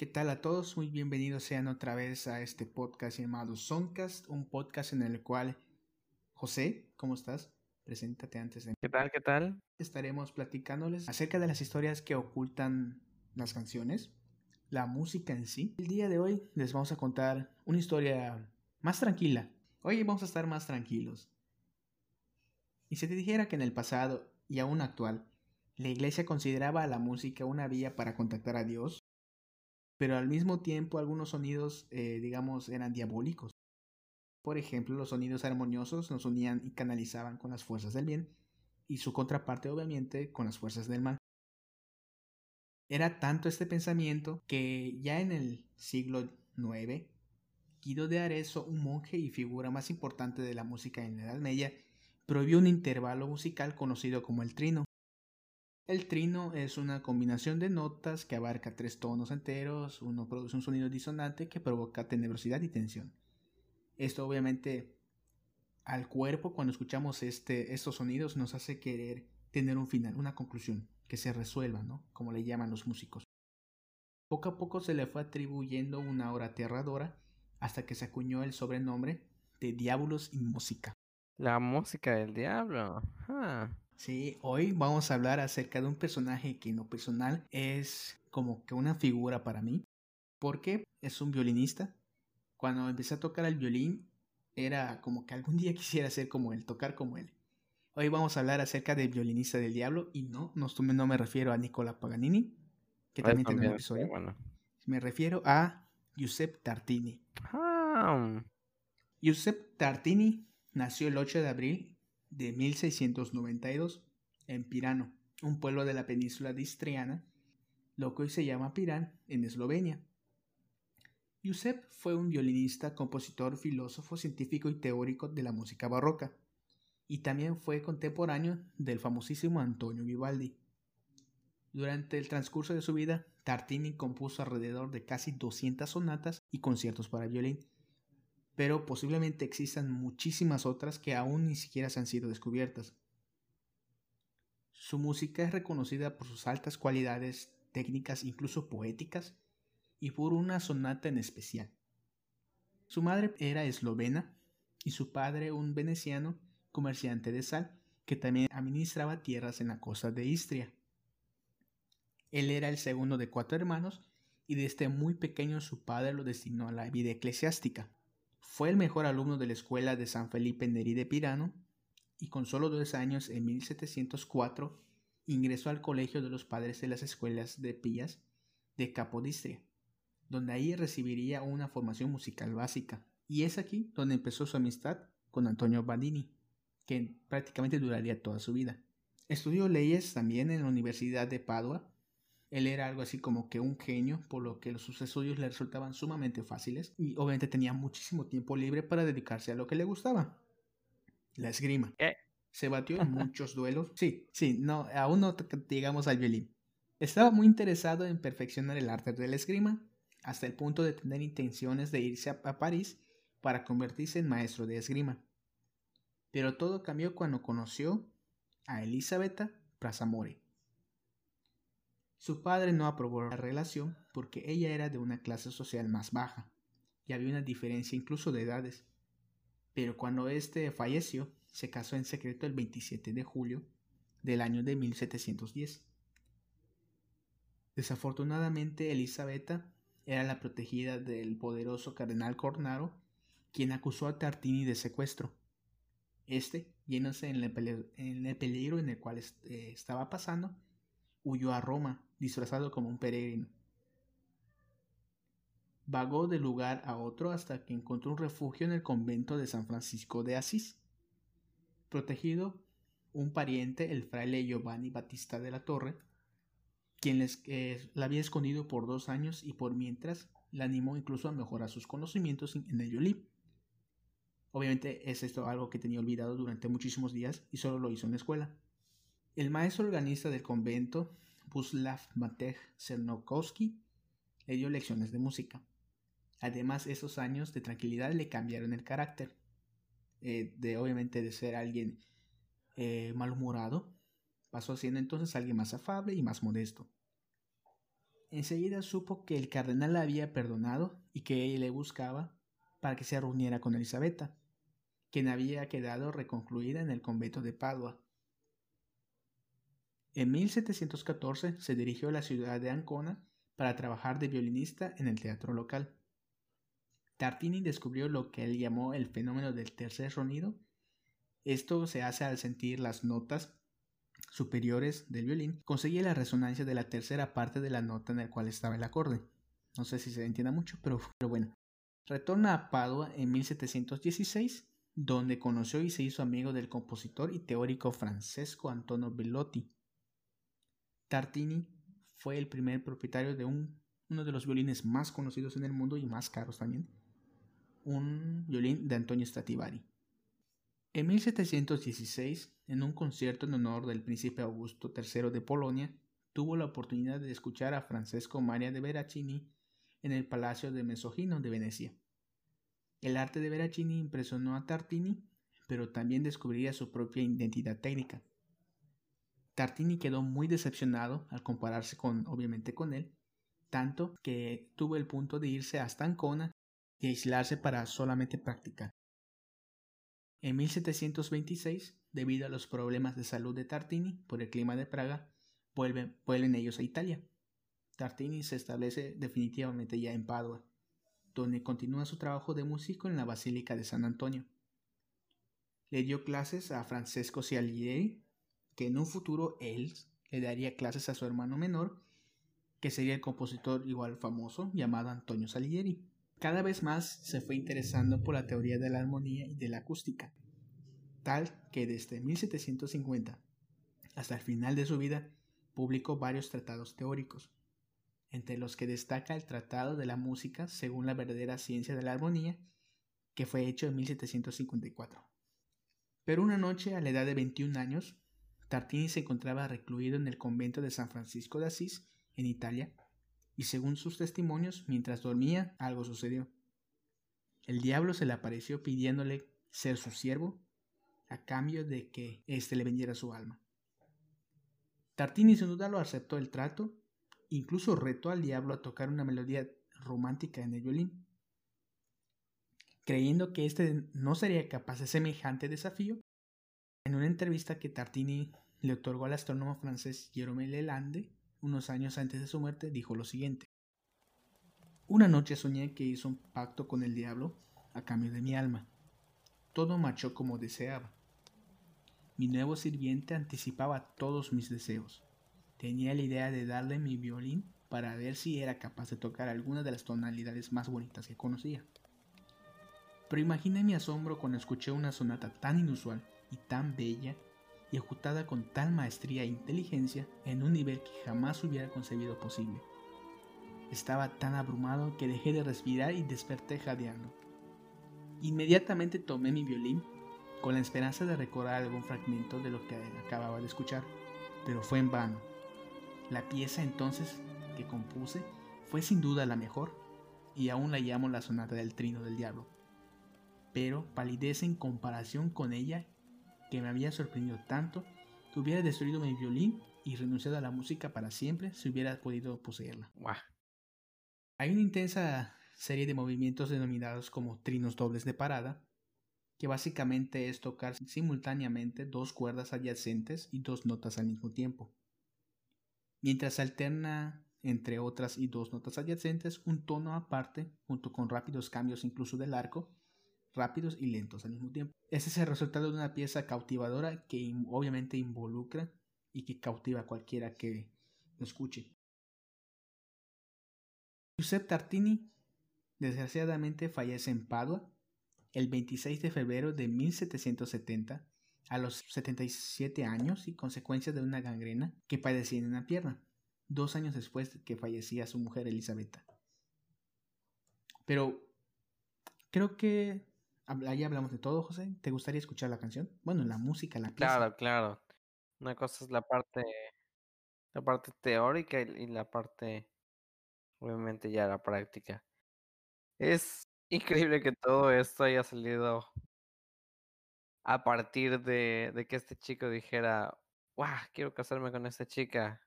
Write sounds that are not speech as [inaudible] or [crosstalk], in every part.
¿Qué tal a todos? Muy bienvenidos sean otra vez a este podcast llamado Soncast, un podcast en el cual José, ¿cómo estás? Preséntate antes de... ¿Qué tal? ¿Qué tal? Estaremos platicándoles acerca de las historias que ocultan las canciones, la música en sí. El día de hoy les vamos a contar una historia más tranquila. Hoy vamos a estar más tranquilos. Y si te dijera que en el pasado y aún actual, la iglesia consideraba a la música una vía para contactar a Dios, pero al mismo tiempo algunos sonidos, eh, digamos, eran diabólicos. Por ejemplo, los sonidos armoniosos nos unían y canalizaban con las fuerzas del bien, y su contraparte obviamente con las fuerzas del mal. Era tanto este pensamiento que ya en el siglo IX, Guido de Arezzo, un monje y figura más importante de la música en la Edad Media, prohibió un intervalo musical conocido como el trino, el trino es una combinación de notas que abarca tres tonos enteros, uno produce un sonido disonante que provoca tenebrosidad y tensión. Esto obviamente al cuerpo cuando escuchamos este, estos sonidos nos hace querer tener un final, una conclusión, que se resuelva, ¿no? Como le llaman los músicos. Poco a poco se le fue atribuyendo una hora aterradora hasta que se acuñó el sobrenombre de Diabolos y Música. La música del diablo. Ah. Sí, hoy vamos a hablar acerca de un personaje que en lo personal es como que una figura para mí, porque es un violinista. Cuando empecé a tocar el violín, era como que algún [laughs] día quisiera ser como él, tocar como él. Hoy vamos a hablar acerca del violinista del diablo y no, no, no me refiero a Nicola Paganini, que también tiene un episodio. Bueno. Me refiero a Giuseppe Tartini. Ah. Giuseppe Tartini nació el 8 de abril de 1692 en Pirano, un pueblo de la península de Istriana, lo que hoy se llama Pirán, en Eslovenia. Giuseppe fue un violinista, compositor, filósofo, científico y teórico de la música barroca, y también fue contemporáneo del famosísimo Antonio Vivaldi. Durante el transcurso de su vida, Tartini compuso alrededor de casi 200 sonatas y conciertos para violín, pero posiblemente existan muchísimas otras que aún ni siquiera se han sido descubiertas. Su música es reconocida por sus altas cualidades técnicas, incluso poéticas, y por una sonata en especial. Su madre era eslovena y su padre un veneciano comerciante de sal que también administraba tierras en la costa de Istria. Él era el segundo de cuatro hermanos y desde muy pequeño su padre lo destinó a la vida eclesiástica. Fue el mejor alumno de la escuela de San Felipe Neri de Pirano y con solo dos años, en 1704, ingresó al Colegio de los Padres de las Escuelas de Pillas de Capodistria, donde ahí recibiría una formación musical básica. Y es aquí donde empezó su amistad con Antonio Bandini, que prácticamente duraría toda su vida. Estudió leyes también en la Universidad de Padua él era algo así como que un genio, por lo que sus estudios le resultaban sumamente fáciles y obviamente tenía muchísimo tiempo libre para dedicarse a lo que le gustaba, la esgrima. Se batió en [laughs] muchos duelos. Sí, sí, no, aún no llegamos al violín. Estaba muy interesado en perfeccionar el arte de la esgrima, hasta el punto de tener intenciones de irse a, a París para convertirse en maestro de esgrima. Pero todo cambió cuando conoció a Elisabetta Prasamore su padre no aprobó la relación porque ella era de una clase social más baja y había una diferencia incluso de edades. Pero cuando éste falleció, se casó en secreto el 27 de julio del año de 1710. Desafortunadamente, Elisabetta era la protegida del poderoso cardenal Cornaro, quien acusó a Tartini de secuestro. Este, yéndose en el, peligro en el cual eh, estaba pasando, huyó a Roma, disfrazado como un peregrino. Vagó de lugar a otro hasta que encontró un refugio en el convento de San Francisco de Asís. Protegido, un pariente, el fraile Giovanni Battista de la Torre, quien les, eh, la había escondido por dos años y por mientras la animó incluso a mejorar sus conocimientos en el violín. Obviamente es esto algo que tenía olvidado durante muchísimos días y solo lo hizo en la escuela. El maestro organista del convento, Buslav Matej Cernokowski, le dio lecciones de música. Además, esos años de tranquilidad le cambiaron el carácter. Eh, de obviamente de ser alguien eh, malhumorado, pasó siendo entonces alguien más afable y más modesto. enseguida supo que el cardenal la había perdonado y que él le buscaba para que se reuniera con Elisabetta, quien había quedado reconcluida en el convento de Padua. En 1714 se dirigió a la ciudad de Ancona para trabajar de violinista en el teatro local. Tartini descubrió lo que él llamó el fenómeno del tercer sonido. Esto se hace al sentir las notas superiores del violín, conseguía la resonancia de la tercera parte de la nota en la cual estaba el acorde. No sé si se entienda mucho, pero, bueno. Retorna a Padua en 1716, donde conoció y se hizo amigo del compositor y teórico Francesco Antonio Bellotti. Tartini fue el primer propietario de un, uno de los violines más conocidos en el mundo y más caros también, un violín de Antonio Stradivari. En 1716, en un concierto en honor del príncipe Augusto III de Polonia, tuvo la oportunidad de escuchar a Francesco Maria de Veracini en el Palacio de Mesogino de Venecia. El arte de Veracini impresionó a Tartini, pero también descubriría su propia identidad técnica. Tartini quedó muy decepcionado al compararse con, obviamente, con él, tanto que tuvo el punto de irse hasta Ancona y aislarse para solamente practicar. En 1726, debido a los problemas de salud de Tartini por el clima de Praga, vuelven, vuelven ellos a Italia. Tartini se establece definitivamente ya en Padua, donde continúa su trabajo de músico en la Basílica de San Antonio. Le dio clases a Francesco Salieri, que en un futuro él le daría clases a su hermano menor, que sería el compositor igual famoso llamado Antonio Salieri. Cada vez más se fue interesando por la teoría de la armonía y de la acústica, tal que desde 1750 hasta el final de su vida publicó varios tratados teóricos, entre los que destaca el Tratado de la Música según la verdadera ciencia de la armonía, que fue hecho en 1754. Pero una noche, a la edad de 21 años, Tartini se encontraba recluido en el convento de San Francisco de Asís, en Italia, y según sus testimonios, mientras dormía, algo sucedió. El diablo se le apareció pidiéndole ser su siervo a cambio de que éste le vendiera su alma. Tartini sin duda lo aceptó el trato, incluso retó al diablo a tocar una melodía romántica en el violín. Creyendo que éste no sería capaz de semejante desafío, en una entrevista que Tartini le otorgó al astrónomo francés Jérôme Lalande unos años antes de su muerte, dijo lo siguiente. Una noche soñé que hizo un pacto con el diablo a cambio de mi alma. Todo marchó como deseaba. Mi nuevo sirviente anticipaba todos mis deseos. Tenía la idea de darle mi violín para ver si era capaz de tocar alguna de las tonalidades más bonitas que conocía. Pero imaginé mi asombro cuando escuché una sonata tan inusual y tan bella y ejecutada con tal maestría e inteligencia en un nivel que jamás hubiera concebido posible. Estaba tan abrumado que dejé de respirar y desperté jadeando. Inmediatamente tomé mi violín con la esperanza de recordar algún fragmento de lo que acababa de escuchar, pero fue en vano. La pieza entonces que compuse fue sin duda la mejor y aún la llamo la sonata del trino del diablo, pero palidece en comparación con ella que me había sorprendido tanto que hubiera destruido mi violín y renunciado a la música para siempre si hubiera podido poseerla. Hay una intensa serie de movimientos denominados como trinos dobles de parada, que básicamente es tocar simultáneamente dos cuerdas adyacentes y dos notas al mismo tiempo. Mientras alterna entre otras y dos notas adyacentes un tono aparte junto con rápidos cambios incluso del arco rápidos y lentos al mismo tiempo. Ese es el resultado de una pieza cautivadora que obviamente involucra y que cautiva a cualquiera que lo escuche. Giuseppe Tartini desgraciadamente fallece en Padua el 26 de febrero de 1770 a los 77 años y consecuencia de una gangrena que padecía en una pierna, dos años después de que fallecía su mujer Elisabetta. Pero creo que Ahí hablamos de todo, José. ¿Te gustaría escuchar la canción? Bueno, la música, la pieza. Claro, claro. Una cosa es la parte, la parte teórica y, la parte, obviamente, ya la práctica. Es increíble que todo esto haya salido a partir de, de que este chico dijera, ¡Wow! Quiero casarme con esta chica.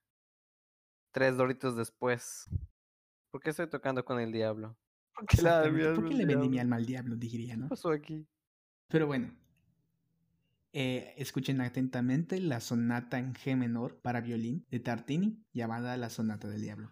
tres doritos después. ¿Por qué estoy tocando con el diablo? ¿Por qué, Exactamente. ¿Por qué le vendí mi alma al diablo? Diría, ¿Qué ¿no? pasó aquí? Pero bueno, eh, escuchen atentamente la sonata en G menor para violín de Tartini, llamada la Sonata del Diablo.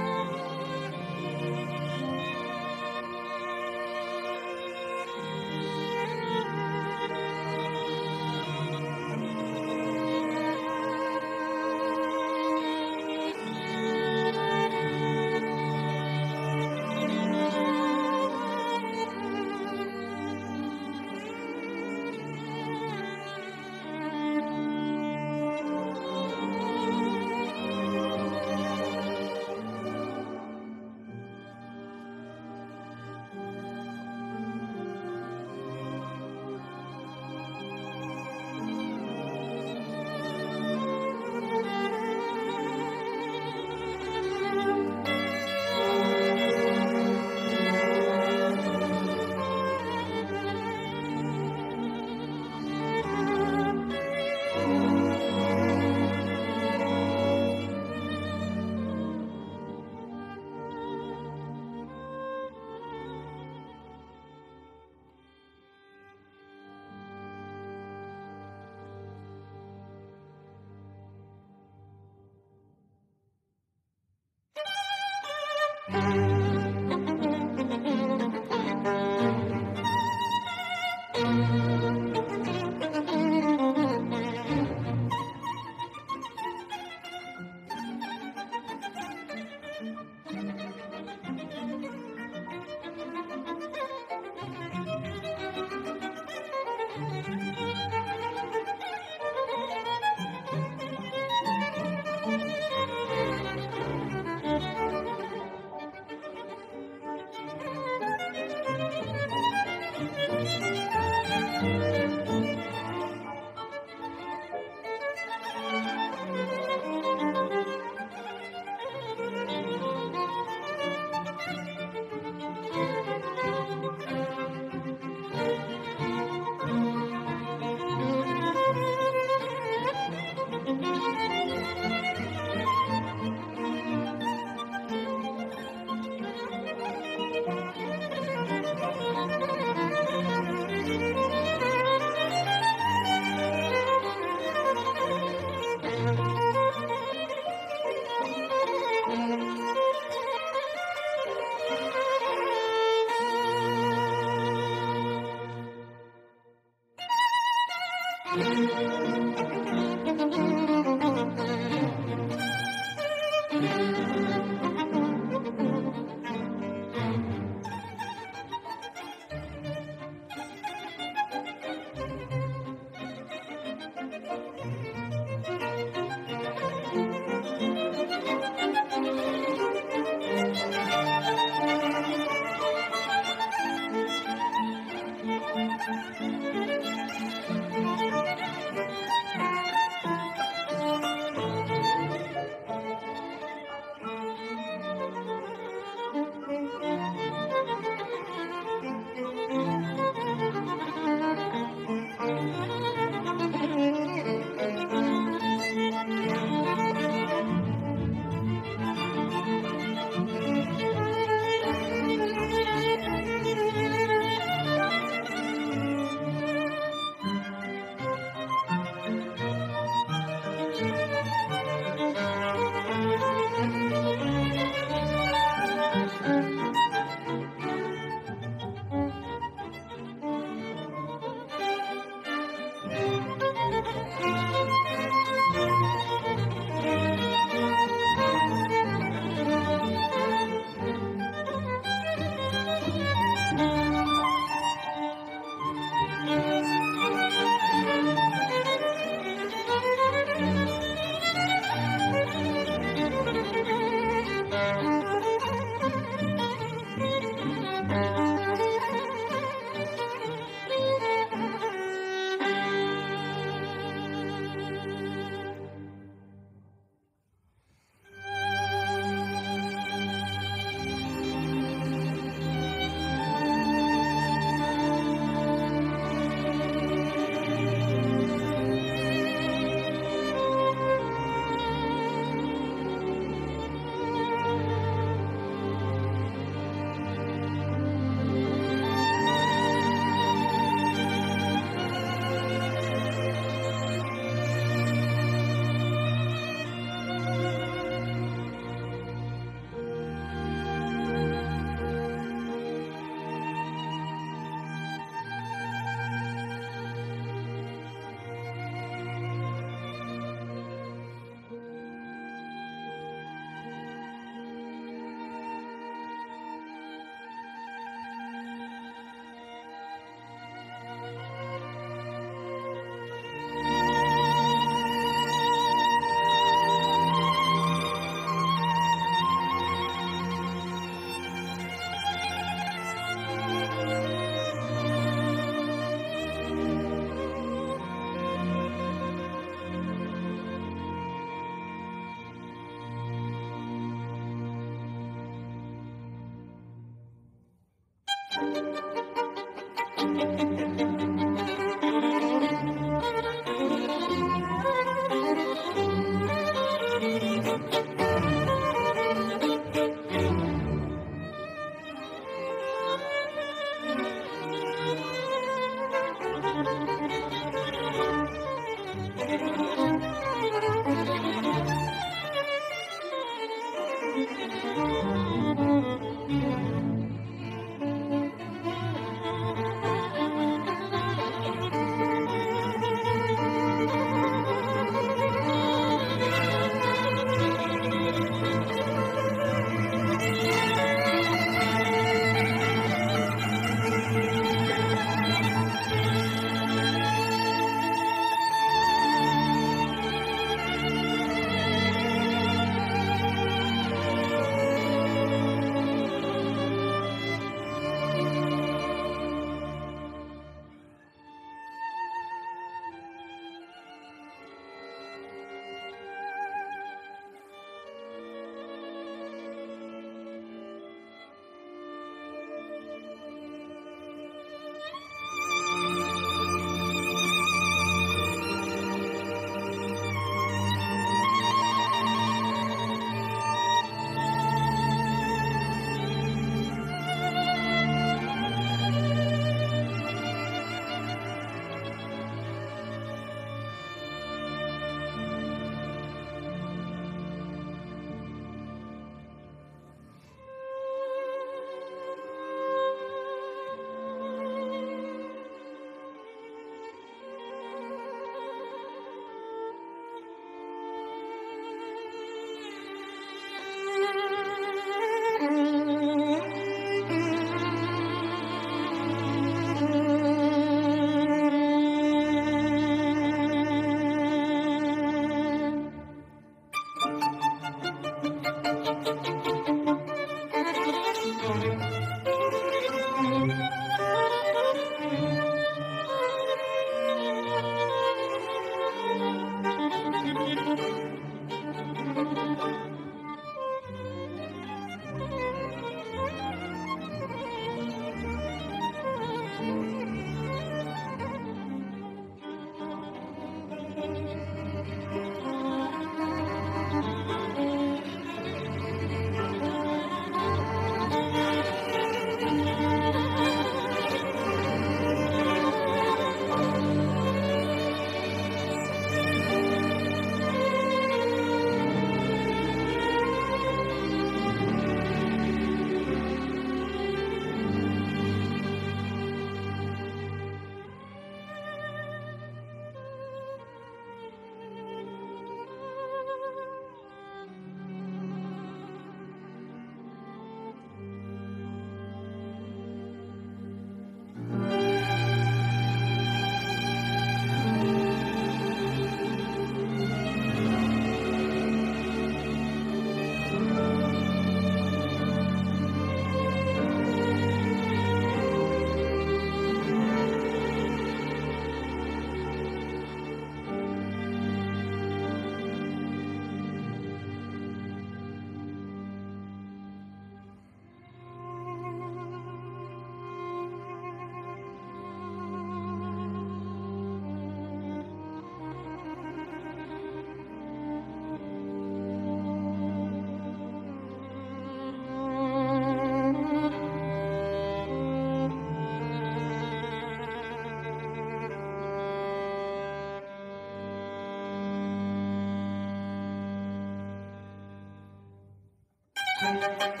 Thank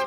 you.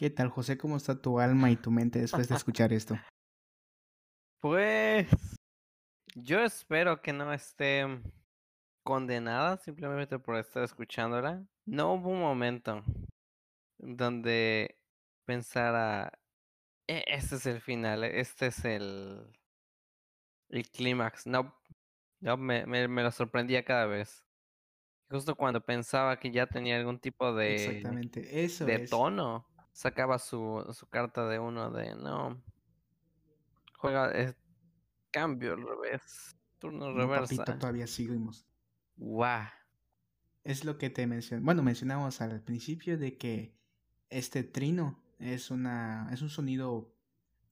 ¿Qué tal, José? ¿Cómo está tu alma y tu mente después de [laughs] escuchar esto? Pues yo espero que no esté condenada simplemente por estar escuchándola. No hubo un momento donde pensara, "E- este es el final, este es el, el clímax. No, no me, me, me lo sorprendía cada vez. Justo cuando pensaba que ya tenía algún tipo de, Exactamente, eso de es. tono, sacaba su, su carta de uno de no. Juega cambio al revés. Turno No, reversa. papito, todavía seguimos. Guau. Es lo que te mencioné. Bueno, mencionamos al principio de que este trino es una es un sonido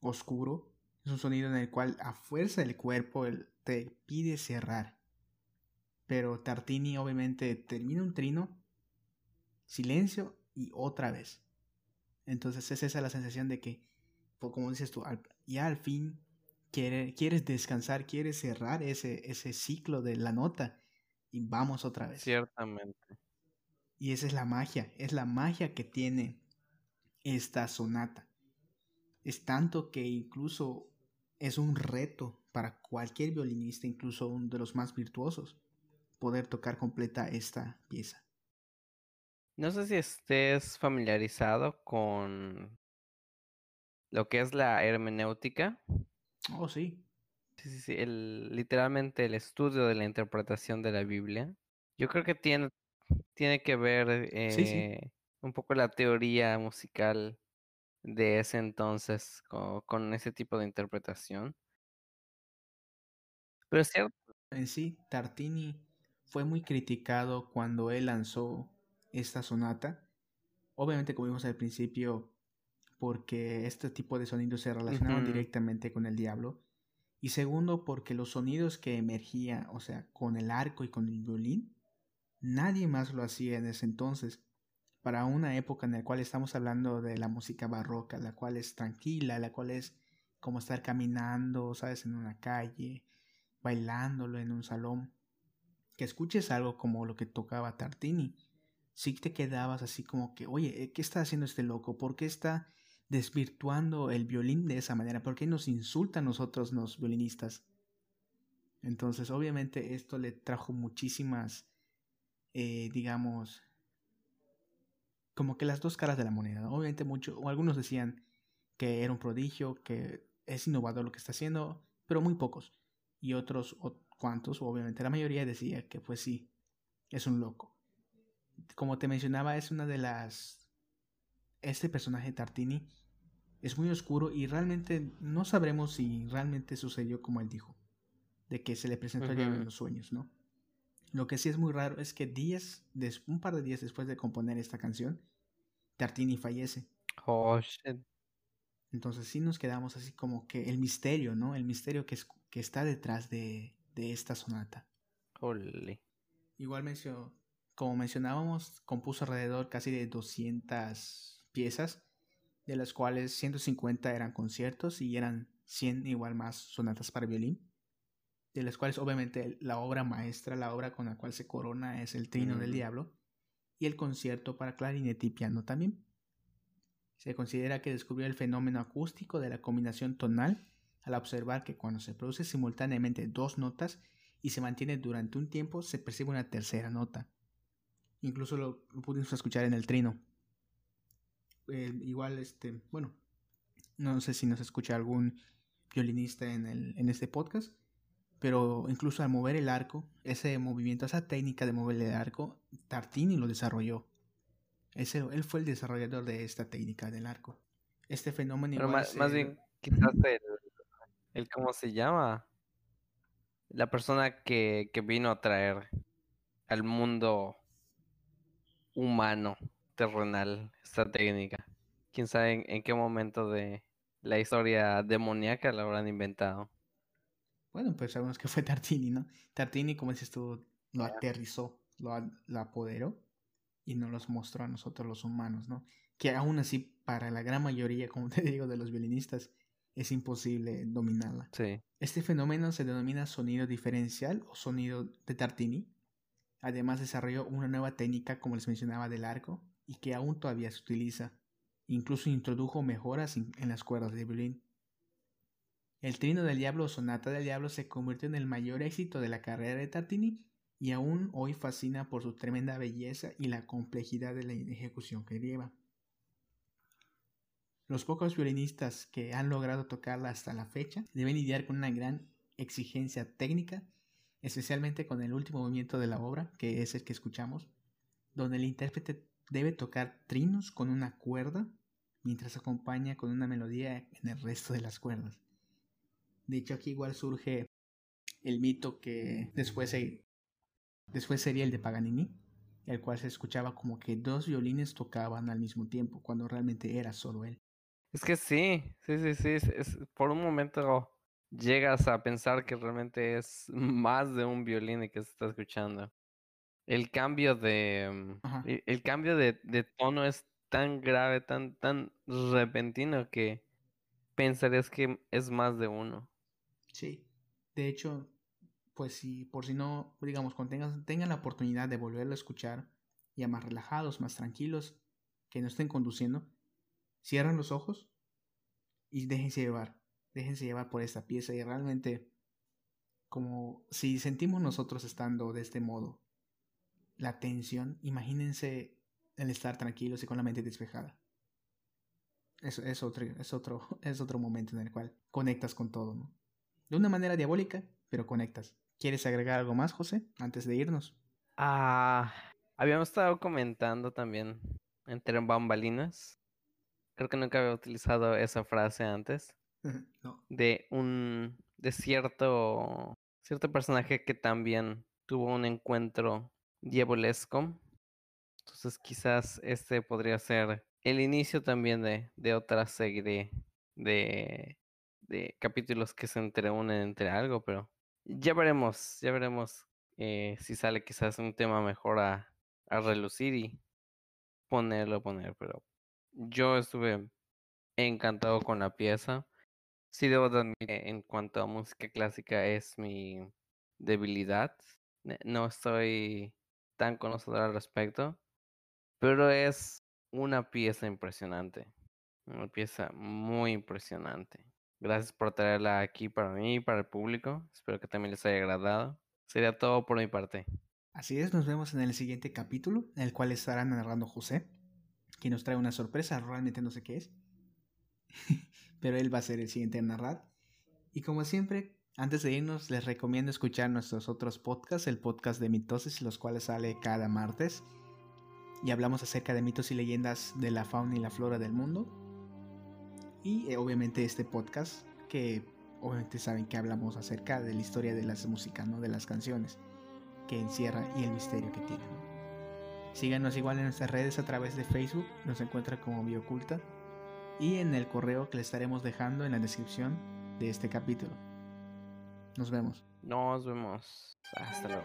oscuro, es un sonido en el cual a fuerza el cuerpo el- te pide cerrar. Pero Tartini obviamente termina un trino, silencio y otra vez. Entonces es esa la sensación de que, como dices tú, al- ya al fin quiere- quieres descansar, quieres cerrar ese, ese ciclo de la nota y vamos otra vez. Ciertamente. Y esa es la magia, es la magia que tiene esta sonata. Es tanto que incluso es un reto para cualquier violinista, incluso uno de los más virtuosos, poder tocar completa esta pieza. No sé si estés familiarizado con lo que es la hermenéutica. Oh, sí, Sí, sí, sí, el, literalmente el estudio de la interpretación de la Biblia. Yo creo que tiene, tiene que ver Sí, sí. eh, un poco la teoría musical de ese entonces co- con, ese tipo de interpretación. Pero es cierto, en sí, Tartini fue muy criticado cuando él lanzó esta sonata. Obviamente, como vimos al principio, porque este tipo de sonidos se relacionaban directamente con el diablo. Y segundo, porque los sonidos que emergían, o sea, con el arco y con el violín, nadie más lo hacía en ese entonces. Para una época en la cual estamos hablando de la música barroca, la cual es tranquila, la cual es como estar caminando, sabes, en una calle, bailándolo en un salón. Que escuches algo como lo que tocaba Tartini, sí te quedabas así como que, oye, eh, ¿qué está haciendo este loco? ¿Por qué está desvirtuando el violín de esa manera? ¿Por qué nos insulta a nosotros los violinistas? Entonces, obviamente, esto le trajo muchísimas, eh, digamos, como que las dos caras de la moneda. Obviamente, mucho, o algunos decían que era un prodigio, que es innovador lo que está haciendo, pero muy pocos. Y otros, o cuantos, obviamente la mayoría decía que pues sí, es un loco. Como te mencionaba, es una de las... Este personaje Tartini es muy oscuro y realmente no sabremos si realmente sucedió como él dijo, de que se le presentó uh -huh. en los sueños, ¿no? Lo que sí es muy raro es que días, des, un par de días después de componer esta canción, Tartini fallece. Oh, shit. Entonces sí nos quedamos así como que el misterio, ¿no? El misterio que, es, que está detrás de, de esta sonata. Holy. Igual mencionó, como mencionábamos, compuso alrededor casi de 200 piezas, de las cuales 150 eran conciertos y eran 100 igual más sonatas para violín, de las cuales obviamente la obra maestra, la obra con la cual se corona es el Trino del Diablo y el concierto para clarinete y piano también. Se considera que descubrió el fenómeno acústico de la combinación tonal al observar que cuando se produce simultáneamente dos notas y se mantiene durante un tiempo se percibe una tercera nota. Incluso lo, pudimos escuchar en el trino. igual, este, bueno, no sé si nos escucha algún violinista en, el, en este podcast, pero incluso al mover el arco, ese movimiento, esa técnica de mover el arco, Tartini lo desarrolló. Ese, él fue el desarrollador de esta técnica del arco. Este fenómeno pero más, más, bien, quizás el, el, ¿cómo se llama? La persona que, que vino a traer al mundo humano, terrenal, esta técnica. Quién sabe en qué momento de, la historia demoníaca la habrán inventado. Bueno, pues sabemos que fue Tartini, ¿no? Tartini, como dices tú, lo aterrizó, lo, apoderó y nos los mostró a nosotros los humanos, ¿no? Que aún así, para la gran mayoría, como te [laughs] digo, de los violinistas, es imposible dominarla. Sí. Este fenómeno se denomina sonido diferencial o sonido de Tartini. Además desarrolló una nueva técnica, como les mencionaba, del arco, y que aún todavía se utiliza. Incluso introdujo mejoras en las cuerdas de violín. El Trino del Diablo o Sonata del Diablo se convirtió en el mayor éxito de la carrera de Tartini y aún hoy fascina por su tremenda belleza y la complejidad de la ejecución que lleva. Los pocos violinistas que han logrado tocarla hasta la fecha deben lidiar con una gran exigencia técnica, especialmente con el último movimiento de la obra, que es el que escuchamos, donde el intérprete debe tocar trinos con una cuerda mientras acompaña con una melodía en el resto de las cuerdas. De hecho, aquí igual surge el mito que después, después sería el de Paganini, el cual se escuchaba como que dos violines tocaban al mismo tiempo, cuando realmente era solo él. Es que sí, sí, sí, sí, es, por un momento llegas a pensar que realmente es más de un violín que se está escuchando. El cambio de, el, el, cambio de, de tono es tan grave, tan, tan repentino que pensarías que es más de uno. Sí. De hecho, pues si por si no, digamos, cuando tengan, tengan la oportunidad de volverlo a escuchar, ya más relajados, más tranquilos, que no estén conduciendo, cierran los ojos y déjense llevar. Déjense llevar por esta pieza y realmente, como si sentimos nosotros estando de este modo, la tensión, imagínense el estar tranquilos y con la mente despejada. Eso es otro, es otro, [laughs] es otro momento en el cual conectas con todo, ¿no? De una manera diabólica, pero conectas. ¿Quieres agregar algo más, José, antes de irnos? Ah, habíamos estado comentando también entre bambalinas. Creo que nunca había utilizado esa frase antes. De un, de cierto, cierto personaje que también tuvo un encuentro diabolesco entonces quizás este podría ser el inicio también de, de otra serie de, de, capítulos que se entreunen entre algo, pero ya veremos, ya veremos eh, si sale quizás un tema mejor a, a relucir y ponerlo, poner, pero yo estuve encantado con la pieza. Sí debo admitir en cuanto a música clásica es mi debilidad. No estoy tan conocedor al respecto. Pero es una pieza impresionante. Una pieza muy impresionante. Gracias por traerla aquí para mí y para el público. Espero que también les haya agradado. Sería todo por mi parte. Así es, nos vemos en el siguiente capítulo, en el cual estará narrando José, que nos trae una sorpresa, realmente no sé qué es, [laughs] pero él va a ser el siguiente en narrar. Y como siempre, antes de irnos, les recomiendo escuchar nuestros otros podcasts, el podcast de mitosis, los cuales sale cada martes y hablamos acerca de mitos y leyendas de la fauna y la flora del mundo. Y eh, obviamente este podcast que obviamente saben que hablamos acerca de la historia de las músicas, ¿no? de las canciones que encierra y el misterio que tiene. Síganos igual en nuestras redes a través de Facebook, nos encuentra como Bioculta y en el correo que le estaremos dejando en la descripción de este capítulo. Nos vemos. Nos vemos. Hasta luego.